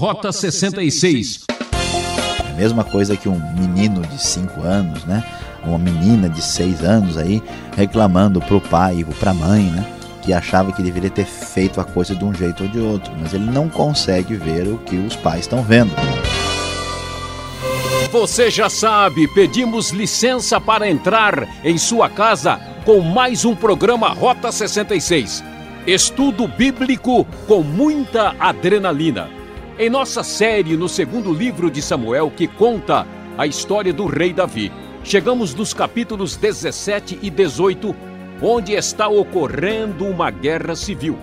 Rota 66. A mesma coisa que um menino de 5 anos, né? Uma menina de 6 anos aí reclamando pro pai ou pra mãe, né? Que achava que deveria ter feito a coisa de um jeito ou de outro, mas ele não consegue ver o que os pais estão vendo. Você já sabe, pedimos licença para entrar em sua casa com mais um programa Rota 66. Estudo bíblico com muita adrenalina. Em nossa série no segundo livro de Samuel, que conta a história do rei Davi, chegamos nos capítulos 17 e 18, onde está ocorrendo uma guerra civil.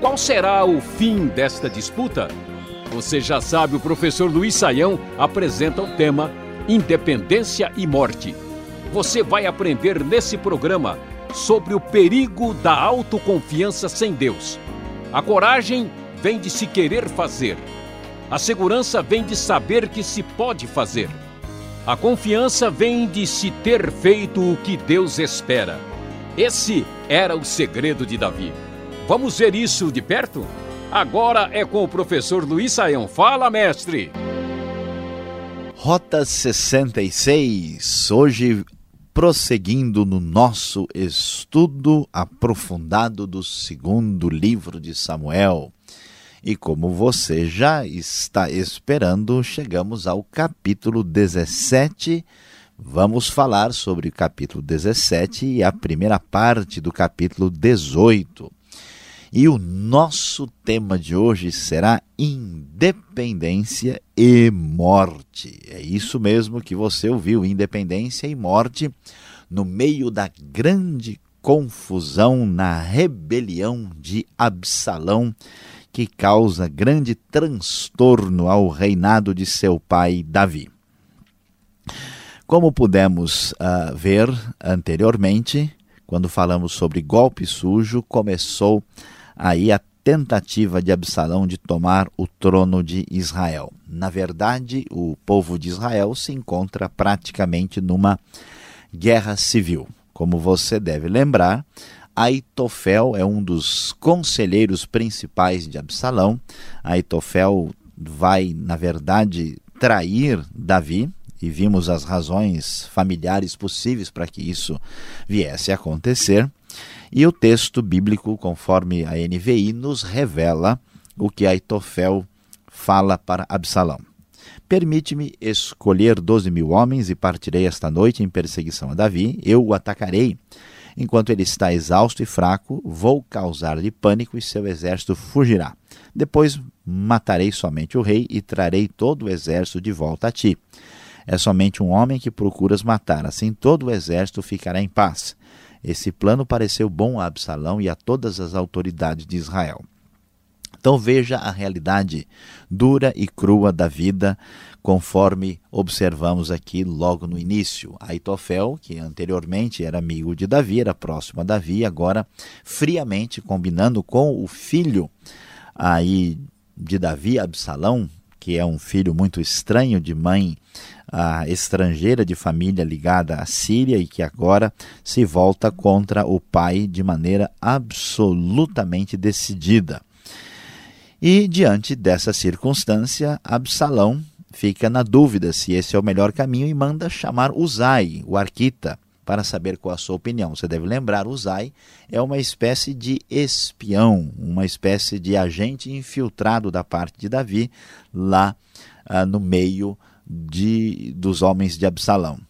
Qual será o fim desta disputa? Você já sabe, o professor Luiz Saião apresenta o tema Independência e Morte. Você vai aprender nesse programa sobre o perigo da autoconfiança sem Deus. A coragem vem de se querer fazer. A segurança vem de saber que se pode fazer. A confiança vem de se ter feito o que Deus espera. Esse era o segredo de Davi. Vamos ver isso de perto? Agora é com o professor Luiz Saião. Fala, mestre! Rota 66. Hoje prosseguindo no nosso estudo aprofundado do segundo livro de Samuel. E como você já está esperando, chegamos ao capítulo 17. Vamos falar sobre o capítulo 17 e a primeira parte do capítulo 18. E o nosso tema de hoje será independência e morte. É isso mesmo que você ouviu, independência e morte, no meio da grande confusão na rebelião de Absalão, que causa grande transtorno ao reinado de seu pai Davi. Como pudemos uh, ver anteriormente, quando falamos sobre golpe sujo, começou aí a tentativa de Absalão de tomar o trono de Israel. Na verdade, o povo de Israel se encontra praticamente numa guerra civil. Como você deve lembrar, Aitofel é um dos conselheiros principais de Absalão. Aitofel vai, na verdade, trair Davi, e vimos as razões familiares possíveis para que isso viesse a acontecer. E o texto bíblico, conforme a NVI, nos revela o que Aitofel fala para Absalão. Permite-me escolher doze mil homens e partirei esta noite em perseguição a Davi. Eu o atacarei. Enquanto ele está exausto e fraco, vou causar-lhe pânico e seu exército fugirá. Depois matarei somente o rei e trarei todo o exército de volta a ti. É somente um homem que procuras matar, assim todo o exército ficará em paz. Esse plano pareceu bom a Absalão e a todas as autoridades de Israel. Então veja a realidade dura e crua da vida, conforme observamos aqui logo no início. Aitofel, que anteriormente era amigo de Davi, era próximo a Davi, agora friamente combinando com o filho aí de Davi, Absalão, que é um filho muito estranho de mãe a estrangeira de família ligada à Síria e que agora se volta contra o pai de maneira absolutamente decidida. E diante dessa circunstância, Absalão fica na dúvida se esse é o melhor caminho e manda chamar Uzai, o arquita, para saber qual a sua opinião. Você deve lembrar, Uzai é uma espécie de espião, uma espécie de agente infiltrado da parte de Davi lá ah, no meio de, dos homens de Absalão.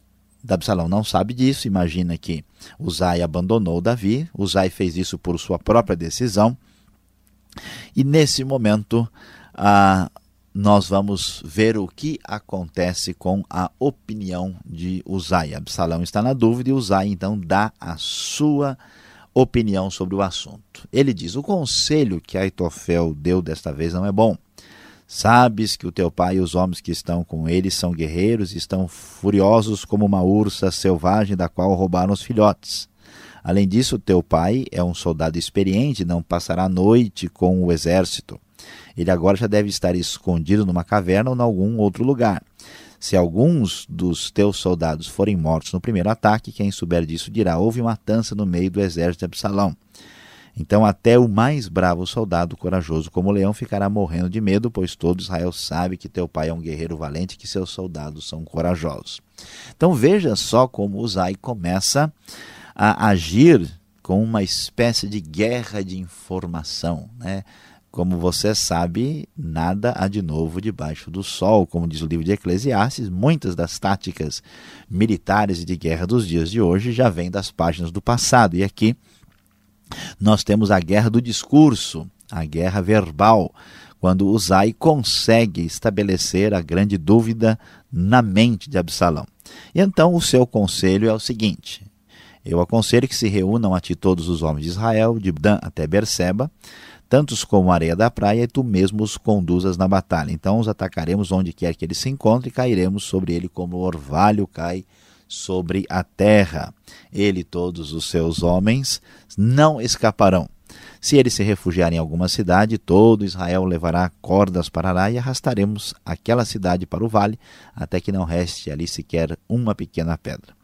Absalão não sabe disso, imagina que Uzai abandonou Davi, Uzai fez isso por sua própria decisão, e nesse momento ah, nós vamos ver o que acontece com a opinião de Uzai. Absalão está na dúvida e Uzai então dá a sua opinião sobre o assunto. Ele diz: o conselho que Aitofel deu desta vez não é bom. Sabes que o teu pai e os homens que estão com ele são guerreiros e estão furiosos como uma ursa selvagem da qual roubaram os filhotes. Além disso, teu pai é um soldado experiente não passará a noite com o exército. Ele agora já deve estar escondido numa caverna ou em algum outro lugar. Se alguns dos teus soldados forem mortos no primeiro ataque, quem souber disso dirá: houve matança no meio do exército de Absalão. Então, até o mais bravo soldado corajoso como o leão ficará morrendo de medo, pois todo Israel sabe que teu pai é um guerreiro valente e que seus soldados são corajosos. Então, veja só como Uzai começa a agir com uma espécie de guerra de informação. Né? Como você sabe, nada há de novo debaixo do sol, como diz o livro de Eclesiastes. Muitas das táticas militares e de guerra dos dias de hoje já vêm das páginas do passado. E aqui nós temos a guerra do discurso, a guerra verbal, quando Uzai consegue estabelecer a grande dúvida na mente de Absalão. E então o seu conselho é o seguinte: eu aconselho que se reúnam a ti todos os homens de Israel, de Dan até Berseba, tantos como a areia da praia, e tu mesmo os conduzas na batalha. Então os atacaremos onde quer que eles se encontrem e cairemos sobre ele como o orvalho cai sobre a terra. Ele e todos os seus homens não escaparão. Se eles se refugiarem em alguma cidade, todo Israel levará cordas para lá e arrastaremos aquela cidade para o vale, até que não reste ali sequer uma pequena pedra.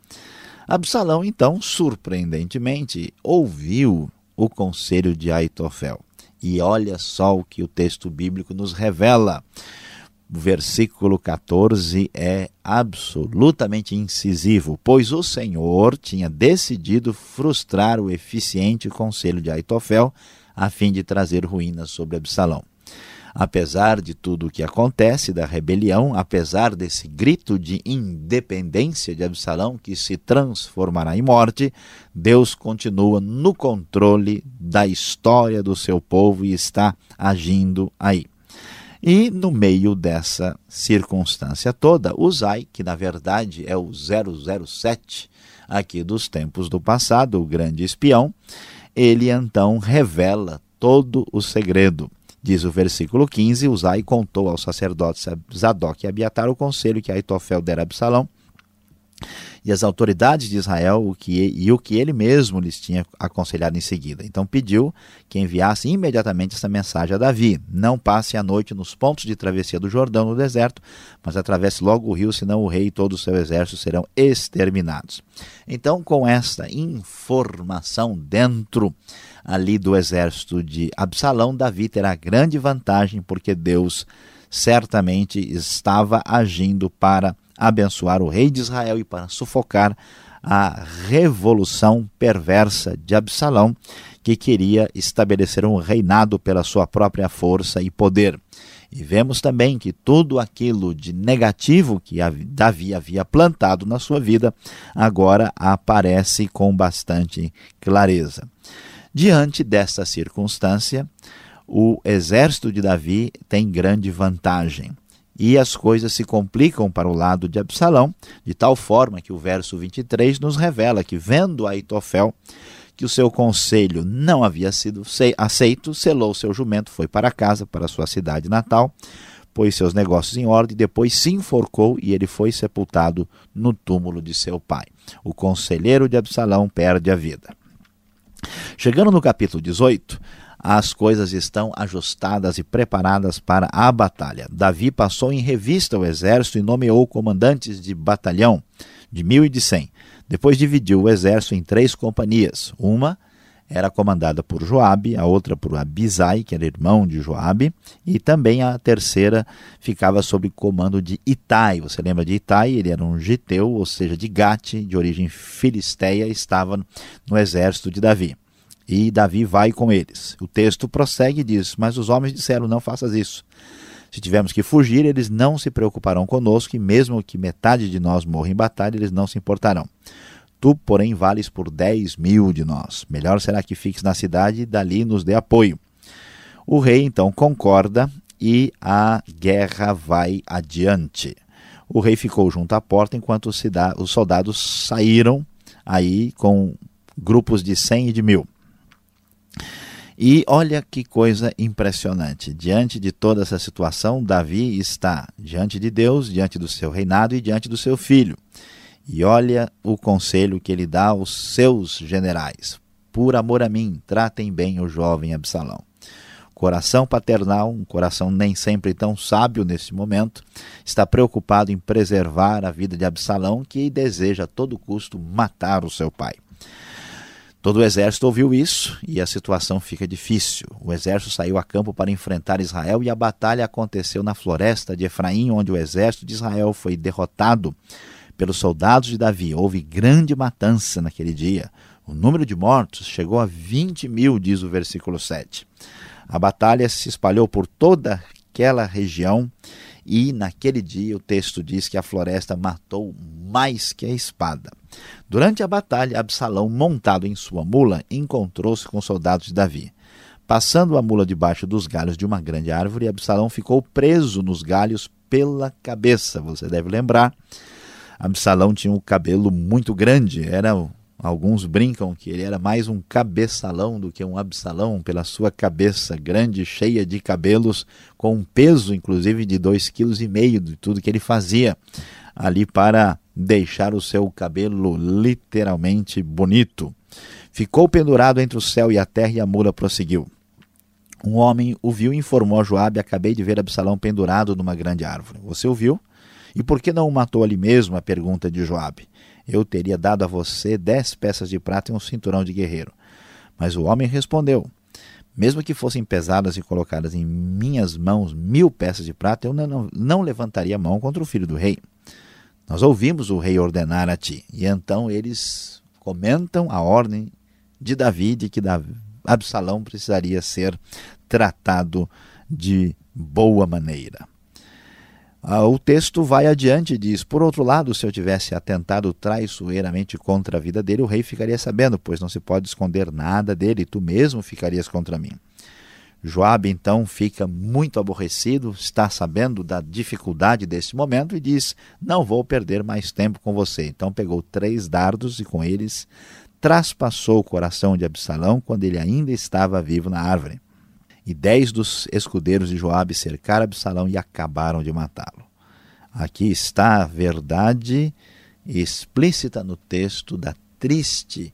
Absalão, então, surpreendentemente, ouviu o conselho de Aitofel. E olha só o que o texto bíblico nos revela. O versículo 14 é absolutamente incisivo, pois o Senhor tinha decidido frustrar o eficiente conselho de Aitofel a fim de trazer ruínas sobre Absalão. Apesar de tudo o que acontece, da rebelião, apesar desse grito de independência de Absalão que se transformará em morte, Deus continua no controle da história do seu povo e está agindo aí. E no meio dessa circunstância toda, Uzai, que na verdade é o 007 aqui dos tempos do passado, o grande espião, ele então revela todo o segredo. Diz o versículo 15: Uzai contou aos sacerdotes Zadok e Abiatar o conselho que Aitofel dera a Absalão e as autoridades de Israel o que, e o que ele mesmo lhes tinha aconselhado em seguida. Então pediu que enviasse imediatamente essa mensagem a Davi: Não passe a noite nos pontos de travessia do Jordão no deserto, mas atravesse logo o rio, senão o rei e todo o seu exército serão exterminados. Então, com esta informação dentro ali do exército de Absalão, Davi terá grande vantagem, porque Deus certamente estava agindo para abençoar o rei de Israel e para sufocar a revolução perversa de Absalão, que queria estabelecer um reinado pela sua própria força e poder. E vemos também que tudo aquilo de negativo que Davi havia plantado na sua vida agora aparece com bastante clareza. Diante desta circunstância, o exército de Davi tem grande vantagem e as coisas se complicam para o lado de Absalão, de tal forma que o verso 23 nos revela que, vendo Aitofel que o seu conselho não havia sido aceito, selou seu jumento, foi para casa, para sua cidade natal, pôs seus negócios em ordem, depois se enforcou e ele foi sepultado no túmulo de seu pai. O conselheiro de Absalão perde a vida. Chegando no capítulo 18, as coisas estão ajustadas e preparadas para a batalha. Davi passou em revista o exército e nomeou comandantes de batalhão de mil e de cem. Depois dividiu o exército em três companhias. Uma era comandada por Joabe, a outra por Abisai, que era irmão de Joabe, e também a terceira ficava sob comando de Itai. Você lembra de Itai? Ele era um giteu, ou seja, de Gate, de origem filisteia, estava no exército de Davi e Davi vai com eles. O texto prossegue e diz: Mas os homens disseram: Não faças isso. Se tivermos que fugir, eles não se preocuparão conosco, e mesmo que metade de nós morra em batalha, eles não se importarão. Tu, porém, vales por dez mil de nós. Melhor será que fiques na cidade e dali nos dê apoio. O rei então concorda e a guerra vai adiante. O rei ficou junto à porta enquanto os soldados saíram aí com grupos de cem e de mil. E olha que coisa impressionante. Diante de toda essa situação, Davi está diante de Deus, diante do seu reinado e diante do seu filho. E olha o conselho que ele dá aos seus generais: Por amor a mim, tratem bem o jovem Absalão. Coração paternal, um coração nem sempre tão sábio nesse momento, está preocupado em preservar a vida de Absalão, que deseja a todo custo matar o seu pai. Todo o exército ouviu isso e a situação fica difícil. O exército saiu a campo para enfrentar Israel e a batalha aconteceu na floresta de Efraim, onde o exército de Israel foi derrotado pelos soldados de Davi. Houve grande matança naquele dia. O número de mortos chegou a 20 mil, diz o versículo 7. A batalha se espalhou por toda aquela região e naquele dia o texto diz que a floresta matou mais que a espada. Durante a batalha, Absalão, montado em sua mula, encontrou-se com os soldados de Davi. Passando a mula debaixo dos galhos de uma grande árvore, Absalão ficou preso nos galhos pela cabeça. Você deve lembrar, Absalão tinha um cabelo muito grande, era Alguns brincam que ele era mais um cabeçalão do que um absalão, pela sua cabeça grande, cheia de cabelos, com um peso inclusive de dois quilos e meio de tudo que ele fazia ali para deixar o seu cabelo literalmente bonito. Ficou pendurado entre o céu e a terra e a mula prosseguiu. Um homem o viu e informou a Joabe: Acabei de ver Absalão pendurado numa grande árvore. Você o viu? E por que não o matou ali mesmo? A pergunta de Joabe eu teria dado a você dez peças de prata e um cinturão de guerreiro. Mas o homem respondeu: Mesmo que fossem pesadas e colocadas em minhas mãos mil peças de prata, eu não, não levantaria a mão contra o filho do rei. Nós ouvimos o rei ordenar a ti. E então eles comentam a ordem de Davi de que Absalão precisaria ser tratado de boa maneira. Ah, o texto vai adiante e diz: Por outro lado, se eu tivesse atentado traiçoeiramente contra a vida dele, o rei ficaria sabendo, pois não se pode esconder nada dele, tu mesmo ficarias contra mim. Joabe então fica muito aborrecido, está sabendo da dificuldade desse momento e diz: Não vou perder mais tempo com você. Então pegou três dardos e com eles traspassou o coração de Absalão quando ele ainda estava vivo na árvore e dez dos escudeiros de Joabe cercaram Absalão e acabaram de matá-lo. Aqui está a verdade explícita no texto da triste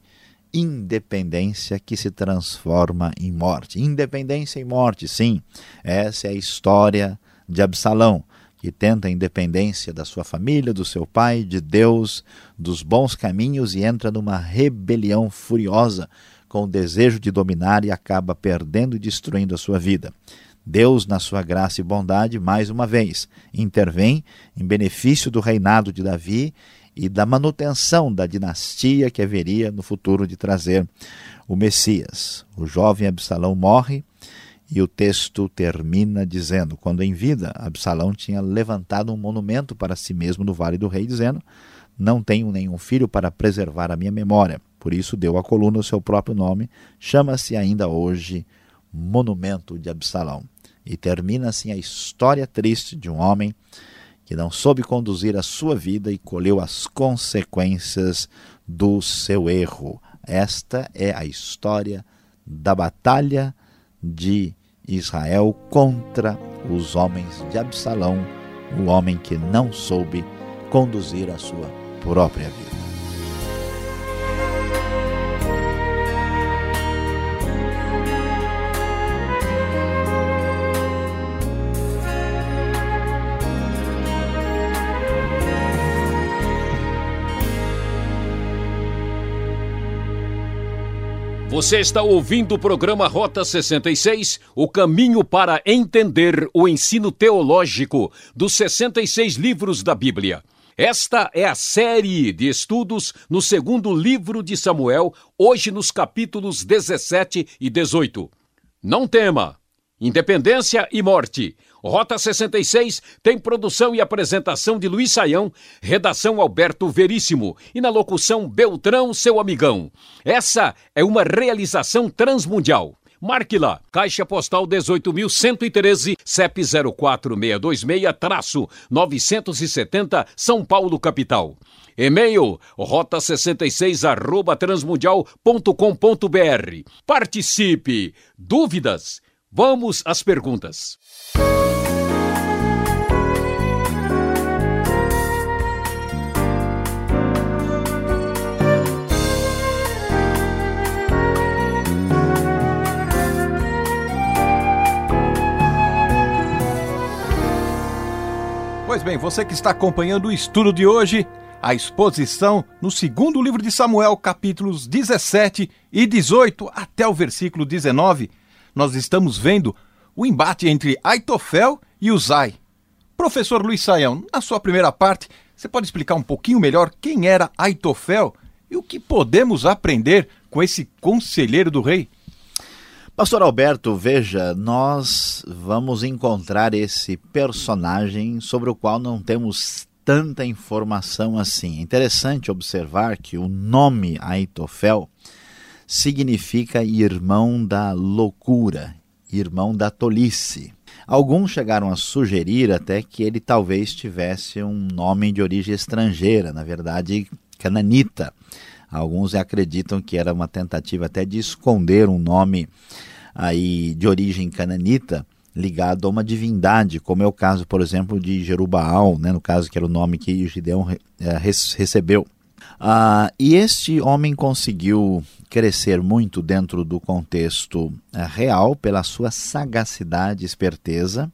independência que se transforma em morte. Independência e morte, sim. Essa é a história de Absalão, que tenta a independência da sua família, do seu pai, de Deus, dos bons caminhos e entra numa rebelião furiosa com o desejo de dominar e acaba perdendo e destruindo a sua vida. Deus, na sua graça e bondade, mais uma vez, intervém em benefício do reinado de Davi e da manutenção da dinastia que haveria no futuro de trazer o Messias. O jovem Absalão morre e o texto termina dizendo: quando em vida, Absalão tinha levantado um monumento para si mesmo no Vale do Rei, dizendo: Não tenho nenhum filho para preservar a minha memória. Por isso deu à coluna o seu próprio nome, chama-se ainda hoje Monumento de Absalão. E termina assim a história triste de um homem que não soube conduzir a sua vida e colheu as consequências do seu erro. Esta é a história da batalha de Israel contra os homens de Absalão, o homem que não soube conduzir a sua própria vida. Você está ouvindo o programa Rota 66, o caminho para entender o ensino teológico dos 66 livros da Bíblia. Esta é a série de estudos no segundo livro de Samuel, hoje nos capítulos 17 e 18. Não tema! Independência e Morte. Rota 66 tem produção e apresentação de Luiz Saião, redação Alberto Veríssimo e na locução Beltrão, seu amigão. Essa é uma realização transmundial. Marque lá, Caixa Postal 18.113, CEP 04626-970, São Paulo, capital. E-mail rota66 arroba transmundial.com.br. Participe! Dúvidas? Vamos às perguntas. Pois bem, você que está acompanhando o estudo de hoje, a exposição no segundo livro de Samuel, capítulos 17 e 18 até o versículo 19, nós estamos vendo o embate entre Aitofel e Uzai. Professor Luiz Saião, na sua primeira parte, você pode explicar um pouquinho melhor quem era Aitofel e o que podemos aprender com esse conselheiro do rei? Pastor Alberto, veja, nós vamos encontrar esse personagem sobre o qual não temos tanta informação assim. É interessante observar que o nome Aitofel significa irmão da loucura, irmão da tolice. Alguns chegaram a sugerir até que ele talvez tivesse um nome de origem estrangeira, na verdade, cananita. Alguns acreditam que era uma tentativa até de esconder um nome aí de origem cananita ligado a uma divindade, como é o caso, por exemplo, de Jerubaal, né, no caso que era o nome que Gideão é, recebeu. Ah, e este homem conseguiu crescer muito dentro do contexto é, real pela sua sagacidade e esperteza.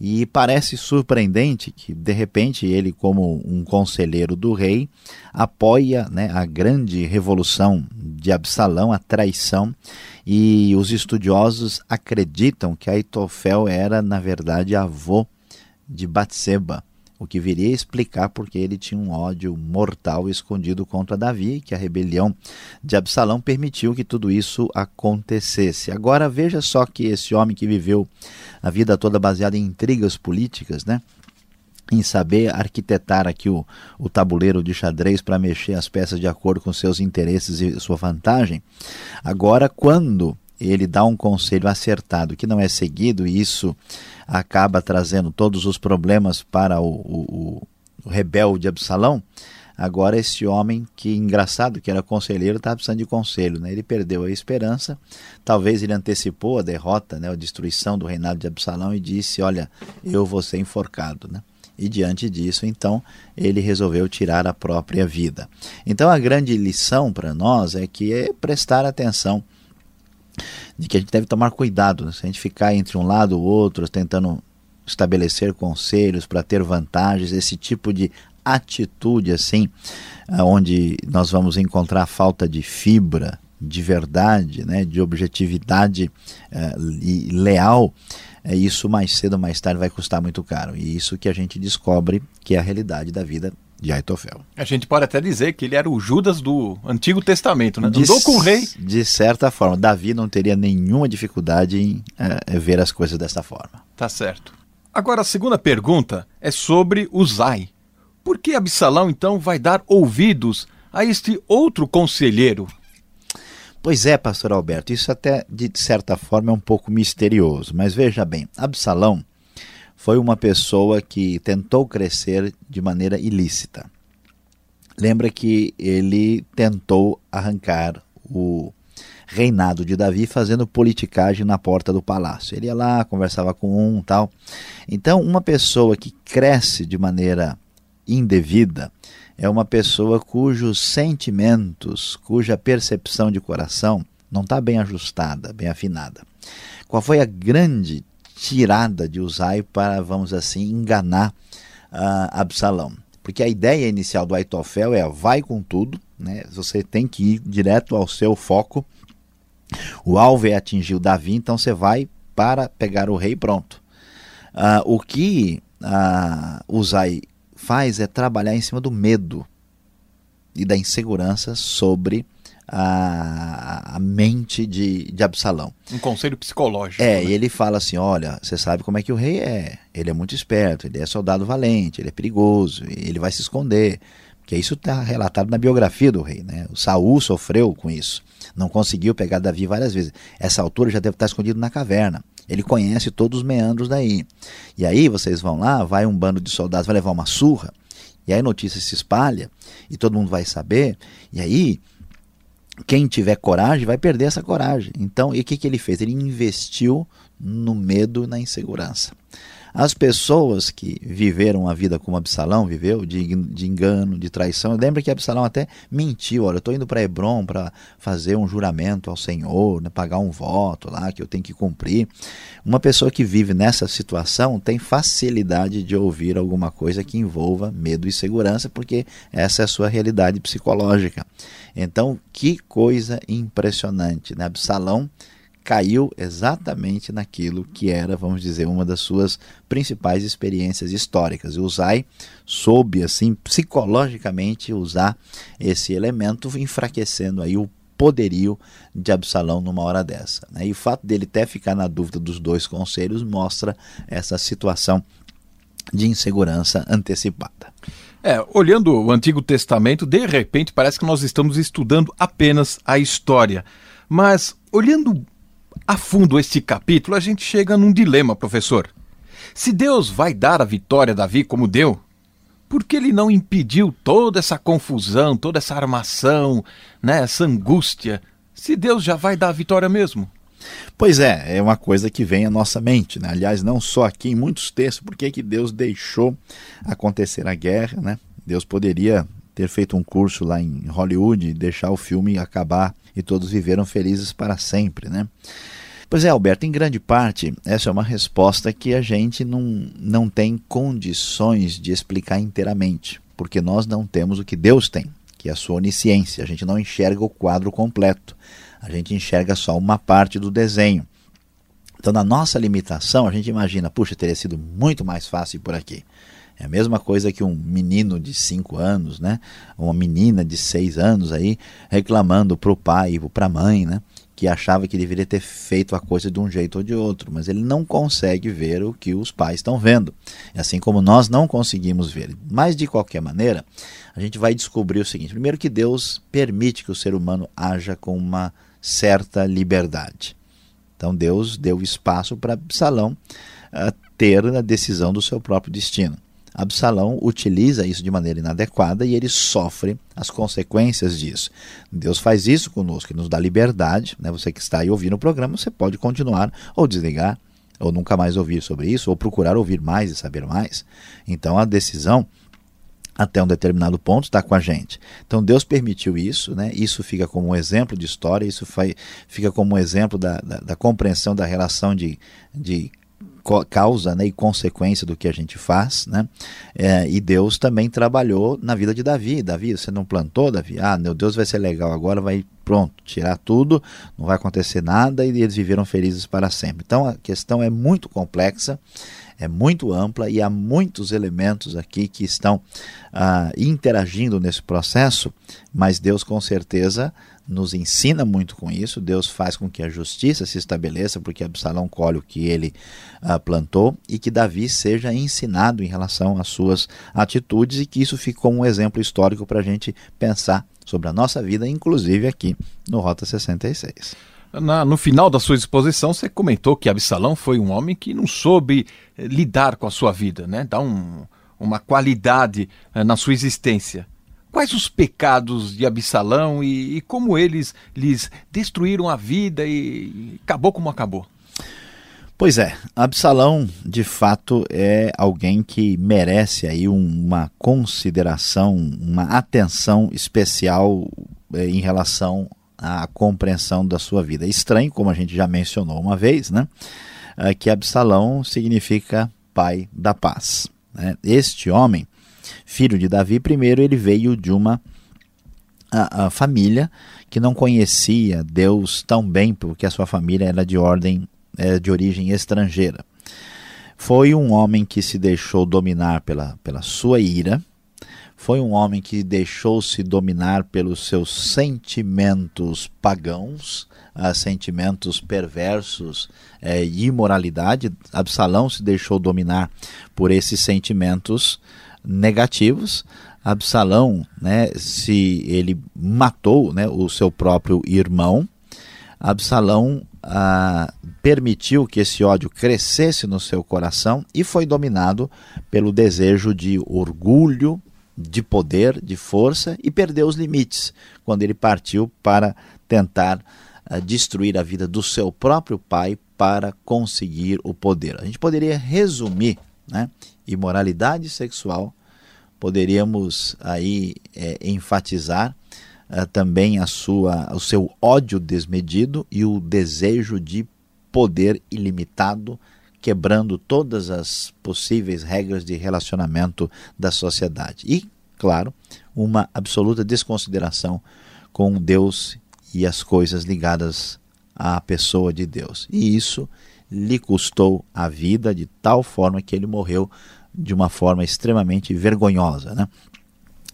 E parece surpreendente que, de repente, ele, como um conselheiro do rei, apoia né, a grande revolução de Absalão, a traição, e os estudiosos acreditam que Aitofel era, na verdade, avô de Batseba, o que viria a explicar porque ele tinha um ódio mortal escondido contra Davi e que a rebelião de Absalão permitiu que tudo isso acontecesse. Agora veja só que esse homem que viveu a vida toda baseada em intrigas políticas, né? em saber arquitetar aqui o, o tabuleiro de xadrez para mexer as peças de acordo com seus interesses e sua vantagem. Agora, quando ele dá um conselho acertado que não é seguido, e isso acaba trazendo todos os problemas para o, o, o rebelde Absalão, agora esse homem que engraçado que era conselheiro estava precisando de conselho, né? Ele perdeu a esperança, talvez ele antecipou a derrota, né, a destruição do reinado de Absalão e disse, olha, eu vou ser enforcado, né? e diante disso, então, ele resolveu tirar a própria vida. Então, a grande lição para nós é que é prestar atenção de que a gente deve tomar cuidado, né? se a gente ficar entre um lado ou outro, tentando estabelecer conselhos para ter vantagens, esse tipo de atitude assim, onde nós vamos encontrar falta de fibra, de verdade, né, de objetividade uh, e leal, é, isso mais cedo ou mais tarde vai custar muito caro. E isso que a gente descobre que é a realidade da vida de Aitofel. A gente pode até dizer que ele era o Judas do Antigo Testamento, né? Andou com o rei. De certa forma, Davi não teria nenhuma dificuldade em é, ver as coisas dessa forma. Tá certo. Agora, a segunda pergunta é sobre Uzai. Por que Absalão, então, vai dar ouvidos a este outro conselheiro Pois é, pastor Alberto, isso até de certa forma é um pouco misterioso, mas veja bem, Absalão foi uma pessoa que tentou crescer de maneira ilícita. Lembra que ele tentou arrancar o reinado de Davi fazendo politicagem na porta do palácio. Ele ia lá, conversava com um tal. Então, uma pessoa que cresce de maneira indevida, é uma pessoa cujos sentimentos, cuja percepção de coração não está bem ajustada, bem afinada. Qual foi a grande tirada de Uzai para, vamos assim, enganar uh, Absalão? Porque a ideia inicial do Aitofel é vai com tudo, né? você tem que ir direto ao seu foco. O alvo é atingir o Davi, então você vai para pegar o rei pronto. Uh, o que uh, Uzai faz é trabalhar em cima do medo e da insegurança sobre a, a mente de, de Absalão. Um conselho psicológico. É, né? e ele fala assim: olha, você sabe como é que o rei é. Ele é muito esperto, ele é soldado valente, ele é perigoso, ele vai se esconder. Porque isso está relatado na biografia do rei. Né? O Saul sofreu com isso. Não conseguiu pegar Davi várias vezes. Essa altura já deve estar escondido na caverna. Ele conhece todos os meandros daí. E aí vocês vão lá, vai um bando de soldados, vai levar uma surra, e aí a notícia se espalha, e todo mundo vai saber, e aí quem tiver coragem vai perder essa coragem. Então, e o que, que ele fez? Ele investiu no medo e na insegurança. As pessoas que viveram a vida como Absalão viveu, de, de engano, de traição, lembra que Absalão até mentiu: olha, eu estou indo para Hebron para fazer um juramento ao Senhor, né, pagar um voto lá que eu tenho que cumprir. Uma pessoa que vive nessa situação tem facilidade de ouvir alguma coisa que envolva medo e segurança, porque essa é a sua realidade psicológica. Então, que coisa impressionante, né? Absalão caiu exatamente naquilo que era, vamos dizer, uma das suas principais experiências históricas. E Uzai soube, assim, psicologicamente usar esse elemento, enfraquecendo aí o poderio de Absalão numa hora dessa. Né? E o fato dele até ficar na dúvida dos dois conselhos mostra essa situação de insegurança antecipada. É, olhando o Antigo Testamento, de repente parece que nós estamos estudando apenas a história. Mas olhando a fundo este capítulo, a gente chega num dilema, professor. Se Deus vai dar a vitória a Davi como deu, por que ele não impediu toda essa confusão, toda essa armação, né, essa angústia, se Deus já vai dar a vitória mesmo? Pois é, é uma coisa que vem à nossa mente. Né? Aliás, não só aqui, em muitos textos, por que, Deus deixou acontecer a guerra? Né? Deus poderia ter feito um curso lá em Hollywood, deixar o filme acabar e todos viveram felizes para sempre. Né? Pois é, Alberto, em grande parte, essa é uma resposta que a gente não, não tem condições de explicar inteiramente, porque nós não temos o que Deus tem, que é a sua onisciência. A gente não enxerga o quadro completo a gente enxerga só uma parte do desenho. Então, na nossa limitação, a gente imagina, puxa, teria sido muito mais fácil por aqui. É a mesma coisa que um menino de 5 anos, né? Uma menina de 6 anos aí reclamando para o pai e para a mãe, né? Que achava que deveria ter feito a coisa de um jeito ou de outro, mas ele não consegue ver o que os pais estão vendo. Assim como nós não conseguimos ver. Mas de qualquer maneira, a gente vai descobrir o seguinte: primeiro, que Deus permite que o ser humano haja com uma certa liberdade. Então Deus deu espaço para Absalão uh, ter a decisão do seu próprio destino. Absalão utiliza isso de maneira inadequada e ele sofre as consequências disso. Deus faz isso conosco, nos dá liberdade. Né? Você que está aí ouvindo o programa, você pode continuar ou desligar, ou nunca mais ouvir sobre isso, ou procurar ouvir mais e saber mais. Então a decisão até um determinado ponto está com a gente. Então Deus permitiu isso, né? isso fica como um exemplo de história, isso foi, fica como um exemplo da, da, da compreensão da relação de, de causa né, e consequência do que a gente faz, né? É, e Deus também trabalhou na vida de Davi. Davi, você não plantou, Davi? Ah, meu Deus vai ser legal agora, vai pronto, tirar tudo, não vai acontecer nada e eles viveram felizes para sempre. Então a questão é muito complexa é muito ampla e há muitos elementos aqui que estão ah, interagindo nesse processo, mas Deus com certeza nos ensina muito com isso. Deus faz com que a justiça se estabeleça, porque Absalão colhe o que ele ah, plantou, e que Davi seja ensinado em relação às suas atitudes, e que isso como um exemplo histórico para a gente pensar sobre a nossa vida, inclusive aqui no Rota 66. Na, no final da sua exposição, você comentou que Absalão foi um homem que não soube eh, lidar com a sua vida, né? dar um, uma qualidade eh, na sua existência. Quais os pecados de Absalão e, e, como eles lhes destruíram a vida e, e acabou como acabou? Pois é, Absalão de fato é alguém que merece aí uma consideração, uma atenção especial eh, em relação a compreensão da sua vida. É estranho, como a gente já mencionou uma vez, né? É que Absalão significa pai da paz. Né? Este homem, filho de Davi, primeiro ele veio de uma a, a família que não conhecia Deus tão bem, porque a sua família era de ordem é, de origem estrangeira. Foi um homem que se deixou dominar pela, pela sua ira, foi um homem que deixou-se dominar pelos seus sentimentos pagãos, uh, sentimentos perversos e imoralidade. Absalão se deixou dominar por esses sentimentos negativos. Absalão, né, se ele matou né, o seu próprio irmão, Absalão ah, permitiu que esse ódio crescesse no seu coração e foi dominado pelo desejo de orgulho, de poder, de força e perdeu os limites quando ele partiu para tentar uh, destruir a vida do seu próprio pai para conseguir o poder. A gente poderia resumir né? Imoralidade sexual, poderíamos aí é, enfatizar uh, também a sua, o seu ódio desmedido e o desejo de poder ilimitado, quebrando todas as possíveis regras de relacionamento da sociedade. E, claro, uma absoluta desconsideração com Deus e as coisas ligadas à pessoa de Deus. E isso lhe custou a vida de tal forma que ele morreu de uma forma extremamente vergonhosa, né?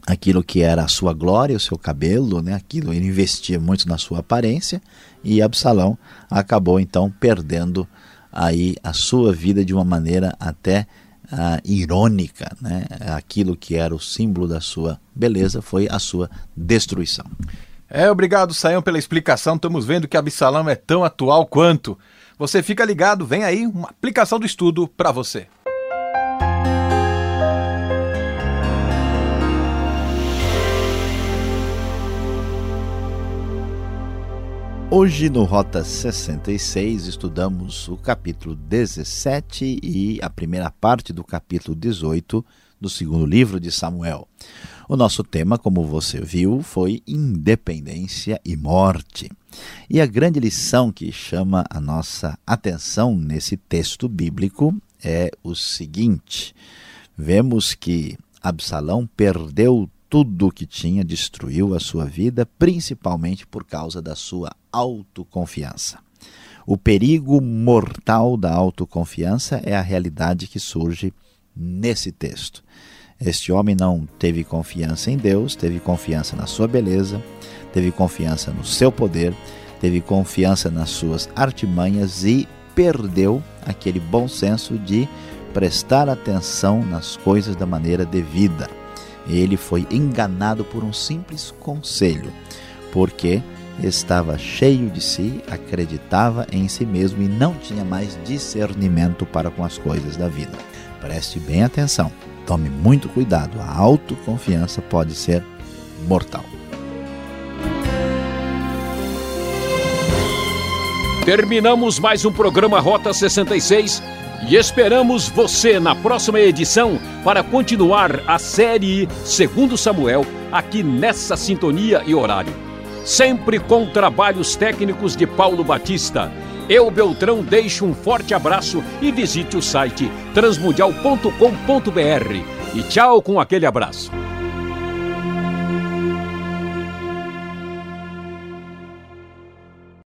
Aquilo que era a sua glória, o seu cabelo, né? Aquilo ele investia muito na sua aparência e Absalão acabou então perdendo aí a sua vida de uma maneira até uh, irônica, né? Aquilo que era o símbolo da sua beleza foi a sua destruição. É, obrigado, Saião, pela explicação. Estamos vendo que Absalão é tão atual quanto. Você fica ligado, vem aí uma aplicação do estudo para você. Hoje no Rota 66 estudamos o capítulo 17 e a primeira parte do capítulo 18 do segundo livro de Samuel. O nosso tema, como você viu, foi independência e morte. E a grande lição que chama a nossa atenção nesse texto bíblico é o seguinte: vemos que Absalão perdeu tudo o que tinha, destruiu a sua vida, principalmente por causa da sua autoconfiança. O perigo mortal da autoconfiança é a realidade que surge nesse texto. Este homem não teve confiança em Deus, teve confiança na sua beleza, teve confiança no seu poder, teve confiança nas suas artimanhas e perdeu aquele bom senso de prestar atenção nas coisas da maneira devida. Ele foi enganado por um simples conselho, porque estava cheio de si, acreditava em si mesmo e não tinha mais discernimento para com as coisas da vida. Preste bem atenção, tome muito cuidado, a autoconfiança pode ser mortal. Terminamos mais um programa Rota 66 e esperamos você na próxima edição para continuar a série Segundo Samuel aqui nessa sintonia e horário. Sempre com trabalhos técnicos de Paulo Batista. Eu, Beltrão, deixo um forte abraço e visite o site transmundial.com.br. E tchau com aquele abraço.